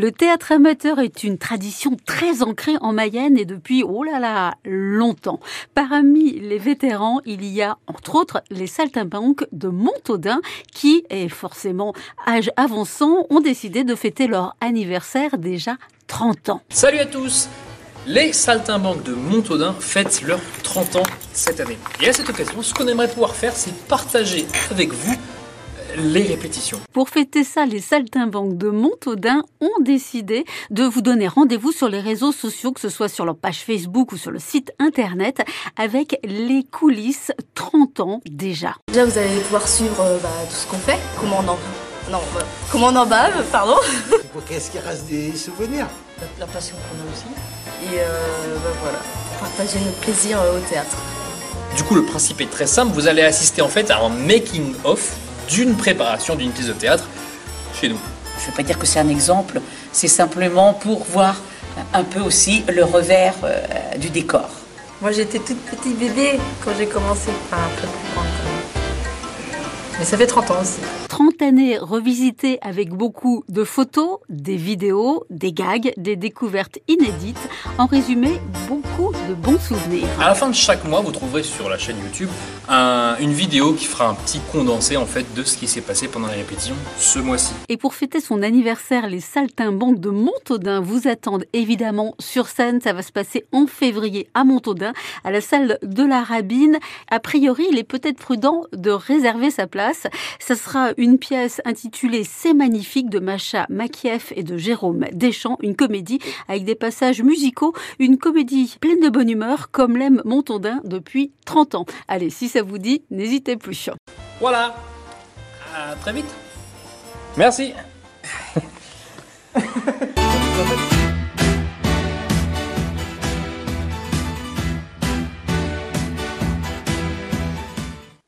Le théâtre amateur est une tradition très ancrée en Mayenne et depuis, oh là là, longtemps. Parmi les vétérans, il y a entre autres les saltimbanques de Montaudin qui, et forcément âge avançant, ont décidé de fêter leur anniversaire déjà 30 ans. Salut à tous les saltimbanques de Montaudin fêtent leurs 30 ans cette année. Et à cette occasion, ce qu'on aimerait pouvoir faire, c'est partager avec vous les répétitions. Pour fêter ça, les saltimbanques de Montaudin ont décidé de vous donner rendez-vous sur les réseaux sociaux, que ce soit sur leur page Facebook ou sur le site internet, avec les coulisses 30 ans déjà. Déjà, vous allez pouvoir suivre euh, bah, tout ce qu'on fait, comment on en... Non, bah, comment on en bave, pardon. Qu'est-ce qui reste des souvenirs? La, la, passion qu'on a aussi. Et euh, bah, voilà, partager notre plaisir euh, au théâtre. Du coup, le principe est très simple. Vous allez assister en fait à un making-of d'une préparation d'une pièce de théâtre chez nous. Je ne veux pas dire que c'est un exemple, c'est simplement pour voir un peu aussi le revers euh, du décor. Moi j'étais toute petite bébé quand j'ai commencé, enfin Mais ça fait 30 ans aussi. 30 années revisitées avec beaucoup de photos, des vidéos, des gags, des découvertes inédites. En résumé, beaucoup de bons souvenirs. À la fin de chaque mois, vous trouverez sur la chaîne YouTube un, une vidéo qui fera un petit condensé en fait de ce qui s'est passé pendant la répétition ce mois-ci. Et pour fêter son anniversaire, les Saltimbanques de Montaudin vous attendent évidemment sur scène. Ça va se passer en février à Montaudin, à la salle de la Rabine. A priori, il est peut-être prudent de réserver sa place. Ça sera une pièce intitulée C'est magnifique de Macha Makieff et de Jérôme Deschamps, une comédie avec des passages musicaux, une comédie pleine de bonne humeur comme l'aime Montaudin depuis 30 ans. Allez, si ça vous dit, n'hésitez plus. Voilà. À très vite. Merci.